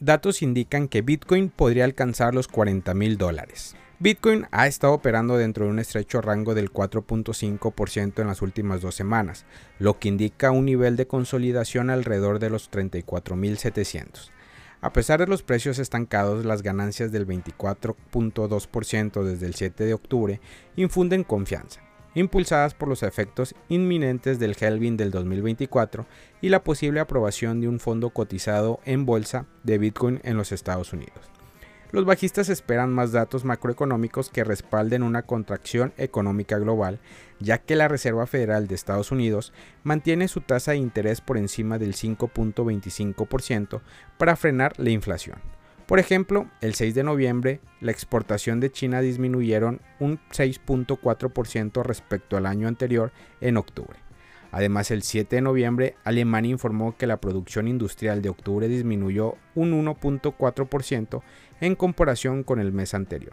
datos indican que Bitcoin podría alcanzar los 40 mil dólares. Bitcoin ha estado operando dentro de un estrecho rango del 4.5% en las últimas dos semanas, lo que indica un nivel de consolidación alrededor de los 34.700. A pesar de los precios estancados, las ganancias del 24.2% desde el 7 de octubre infunden confianza, impulsadas por los efectos inminentes del Helvin del 2024 y la posible aprobación de un fondo cotizado en bolsa de Bitcoin en los Estados Unidos. Los bajistas esperan más datos macroeconómicos que respalden una contracción económica global, ya que la Reserva Federal de Estados Unidos mantiene su tasa de interés por encima del 5.25% para frenar la inflación. Por ejemplo, el 6 de noviembre, la exportación de China disminuyeron un 6.4% respecto al año anterior en octubre. Además, el 7 de noviembre, Alemania informó que la producción industrial de octubre disminuyó un 1.4% en comparación con el mes anterior.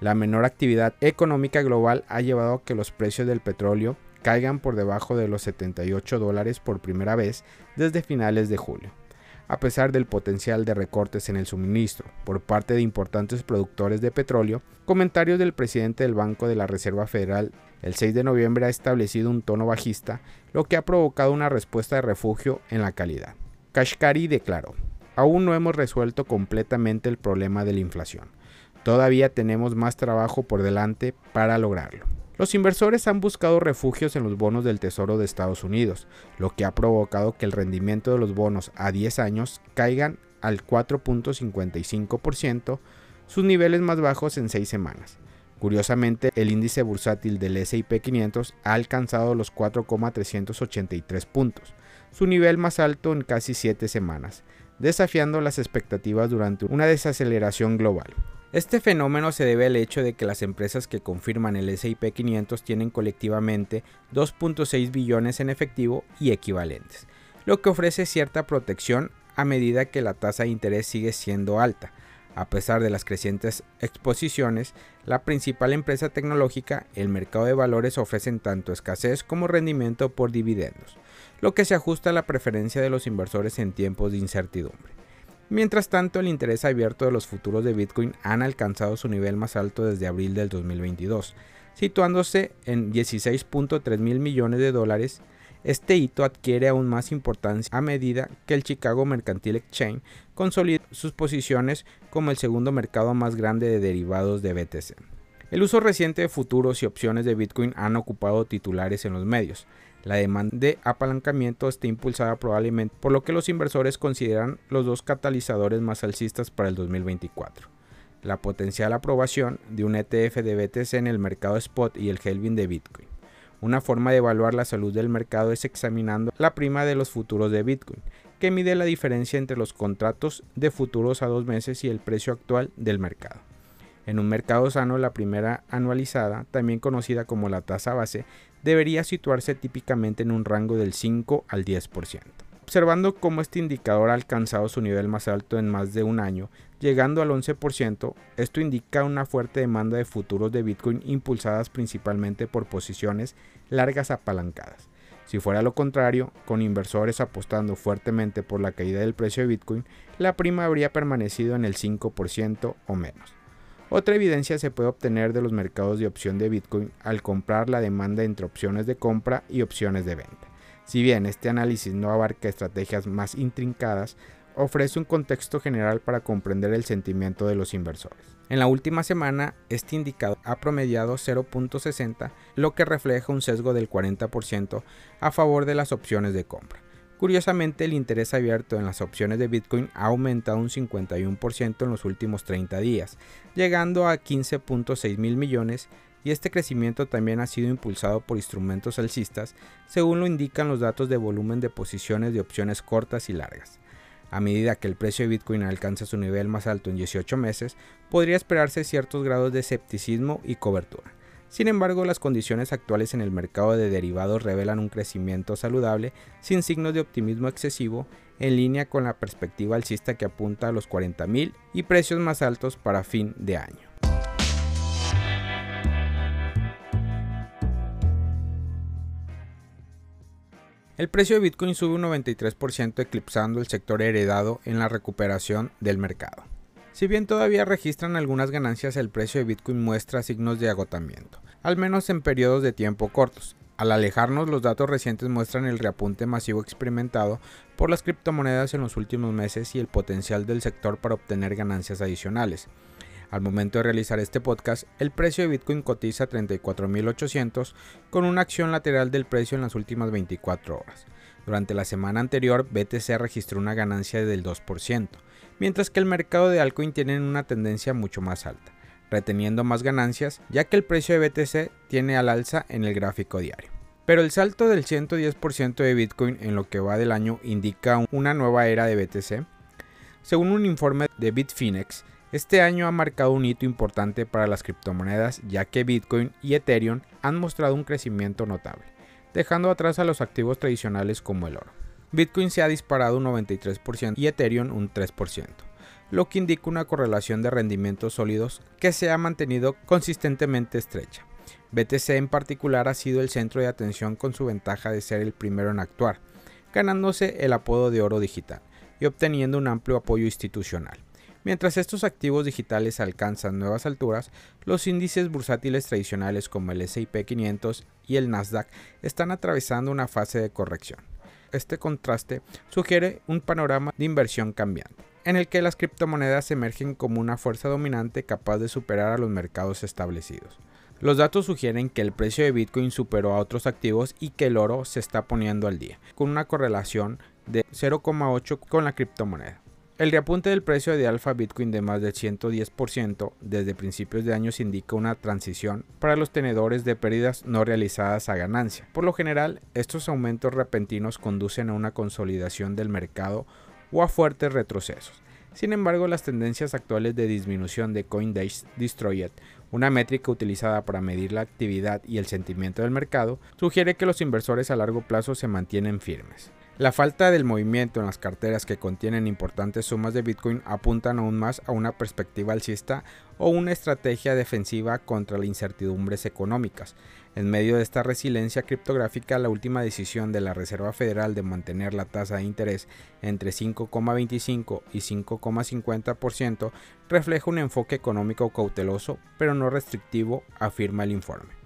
La menor actividad económica global ha llevado a que los precios del petróleo caigan por debajo de los 78 dólares por primera vez desde finales de julio. A pesar del potencial de recortes en el suministro por parte de importantes productores de petróleo, comentarios del presidente del Banco de la Reserva Federal el 6 de noviembre ha establecido un tono bajista, lo que ha provocado una respuesta de refugio en la calidad. Kashkari declaró, aún no hemos resuelto completamente el problema de la inflación. Todavía tenemos más trabajo por delante para lograrlo. Los inversores han buscado refugios en los bonos del Tesoro de Estados Unidos, lo que ha provocado que el rendimiento de los bonos a 10 años caigan al 4.55%, sus niveles más bajos en 6 semanas. Curiosamente, el índice bursátil del S&P 500 ha alcanzado los 4,383 puntos, su nivel más alto en casi 7 semanas, desafiando las expectativas durante una desaceleración global. Este fenómeno se debe al hecho de que las empresas que confirman el S&P 500 tienen colectivamente 2.6 billones en efectivo y equivalentes, lo que ofrece cierta protección a medida que la tasa de interés sigue siendo alta, a pesar de las crecientes exposiciones, la principal empresa tecnológica, el mercado de valores ofrecen tanto escasez como rendimiento por dividendos, lo que se ajusta a la preferencia de los inversores en tiempos de incertidumbre. Mientras tanto, el interés abierto de los futuros de Bitcoin han alcanzado su nivel más alto desde abril del 2022, situándose en 16.3 mil millones de dólares este hito adquiere aún más importancia a medida que el Chicago Mercantile Exchange consolida sus posiciones como el segundo mercado más grande de derivados de BTC. El uso reciente de futuros y opciones de Bitcoin han ocupado titulares en los medios. La demanda de apalancamiento está impulsada probablemente por lo que los inversores consideran los dos catalizadores más alcistas para el 2024. La potencial aprobación de un ETF de BTC en el mercado spot y el halving de Bitcoin. Una forma de evaluar la salud del mercado es examinando la prima de los futuros de Bitcoin, que mide la diferencia entre los contratos de futuros a dos meses y el precio actual del mercado. En un mercado sano, la primera anualizada, también conocida como la tasa base, debería situarse típicamente en un rango del 5 al 10%. Observando cómo este indicador ha alcanzado su nivel más alto en más de un año, llegando al 11%, esto indica una fuerte demanda de futuros de Bitcoin impulsadas principalmente por posiciones largas apalancadas. Si fuera lo contrario, con inversores apostando fuertemente por la caída del precio de Bitcoin, la prima habría permanecido en el 5% o menos. Otra evidencia se puede obtener de los mercados de opción de Bitcoin al comprar la demanda entre opciones de compra y opciones de venta. Si bien este análisis no abarca estrategias más intrincadas, ofrece un contexto general para comprender el sentimiento de los inversores. En la última semana, este indicador ha promediado 0.60, lo que refleja un sesgo del 40% a favor de las opciones de compra. Curiosamente, el interés abierto en las opciones de Bitcoin ha aumentado un 51% en los últimos 30 días, llegando a 15.6 mil millones y este crecimiento también ha sido impulsado por instrumentos alcistas, según lo indican los datos de volumen de posiciones de opciones cortas y largas. A medida que el precio de Bitcoin alcanza su nivel más alto en 18 meses, podría esperarse ciertos grados de escepticismo y cobertura. Sin embargo, las condiciones actuales en el mercado de derivados revelan un crecimiento saludable sin signos de optimismo excesivo, en línea con la perspectiva alcista que apunta a los 40.000 y precios más altos para fin de año. El precio de Bitcoin sube un 93% eclipsando el sector heredado en la recuperación del mercado. Si bien todavía registran algunas ganancias, el precio de Bitcoin muestra signos de agotamiento, al menos en periodos de tiempo cortos. Al alejarnos, los datos recientes muestran el reapunte masivo experimentado por las criptomonedas en los últimos meses y el potencial del sector para obtener ganancias adicionales. Al momento de realizar este podcast, el precio de Bitcoin cotiza 34.800 con una acción lateral del precio en las últimas 24 horas. Durante la semana anterior, BTC registró una ganancia del 2%, mientras que el mercado de altcoin tiene una tendencia mucho más alta, reteniendo más ganancias ya que el precio de BTC tiene al alza en el gráfico diario. Pero el salto del 110% de Bitcoin en lo que va del año indica una nueva era de BTC. Según un informe de Bitfinex, este año ha marcado un hito importante para las criptomonedas ya que Bitcoin y Ethereum han mostrado un crecimiento notable, dejando atrás a los activos tradicionales como el oro. Bitcoin se ha disparado un 93% y Ethereum un 3%, lo que indica una correlación de rendimientos sólidos que se ha mantenido consistentemente estrecha. BTC en particular ha sido el centro de atención con su ventaja de ser el primero en actuar, ganándose el apodo de oro digital y obteniendo un amplio apoyo institucional. Mientras estos activos digitales alcanzan nuevas alturas, los índices bursátiles tradicionales como el SP 500 y el Nasdaq están atravesando una fase de corrección. Este contraste sugiere un panorama de inversión cambiante, en el que las criptomonedas emergen como una fuerza dominante capaz de superar a los mercados establecidos. Los datos sugieren que el precio de Bitcoin superó a otros activos y que el oro se está poniendo al día, con una correlación de 0,8 con la criptomoneda. El reapunte del precio de alfa Bitcoin de más del 110% desde principios de años indica una transición para los tenedores de pérdidas no realizadas a ganancia. Por lo general, estos aumentos repentinos conducen a una consolidación del mercado o a fuertes retrocesos. Sin embargo, las tendencias actuales de disminución de Coindex Destroyed, una métrica utilizada para medir la actividad y el sentimiento del mercado, sugiere que los inversores a largo plazo se mantienen firmes. La falta del movimiento en las carteras que contienen importantes sumas de Bitcoin apuntan aún más a una perspectiva alcista o una estrategia defensiva contra las incertidumbres económicas. En medio de esta resiliencia criptográfica, la última decisión de la Reserva Federal de mantener la tasa de interés entre 5,25 y 5,50% refleja un enfoque económico cauteloso, pero no restrictivo, afirma el informe.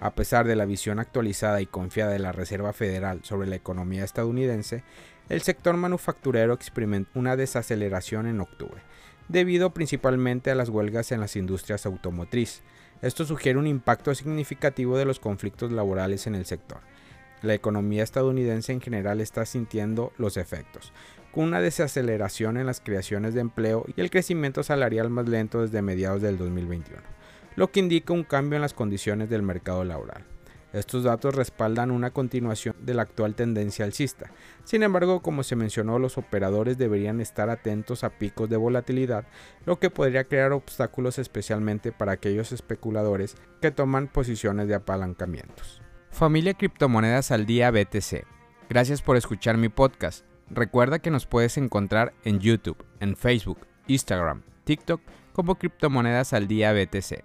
A pesar de la visión actualizada y confiada de la Reserva Federal sobre la economía estadounidense, el sector manufacturero experimentó una desaceleración en octubre, debido principalmente a las huelgas en las industrias automotriz. Esto sugiere un impacto significativo de los conflictos laborales en el sector. La economía estadounidense en general está sintiendo los efectos, con una desaceleración en las creaciones de empleo y el crecimiento salarial más lento desde mediados del 2021 lo que indica un cambio en las condiciones del mercado laboral. Estos datos respaldan una continuación de la actual tendencia alcista. Sin embargo, como se mencionó, los operadores deberían estar atentos a picos de volatilidad, lo que podría crear obstáculos especialmente para aquellos especuladores que toman posiciones de apalancamientos. Familia Criptomonedas al Día BTC. Gracias por escuchar mi podcast. Recuerda que nos puedes encontrar en YouTube, en Facebook, Instagram, TikTok como Criptomonedas al Día BTC.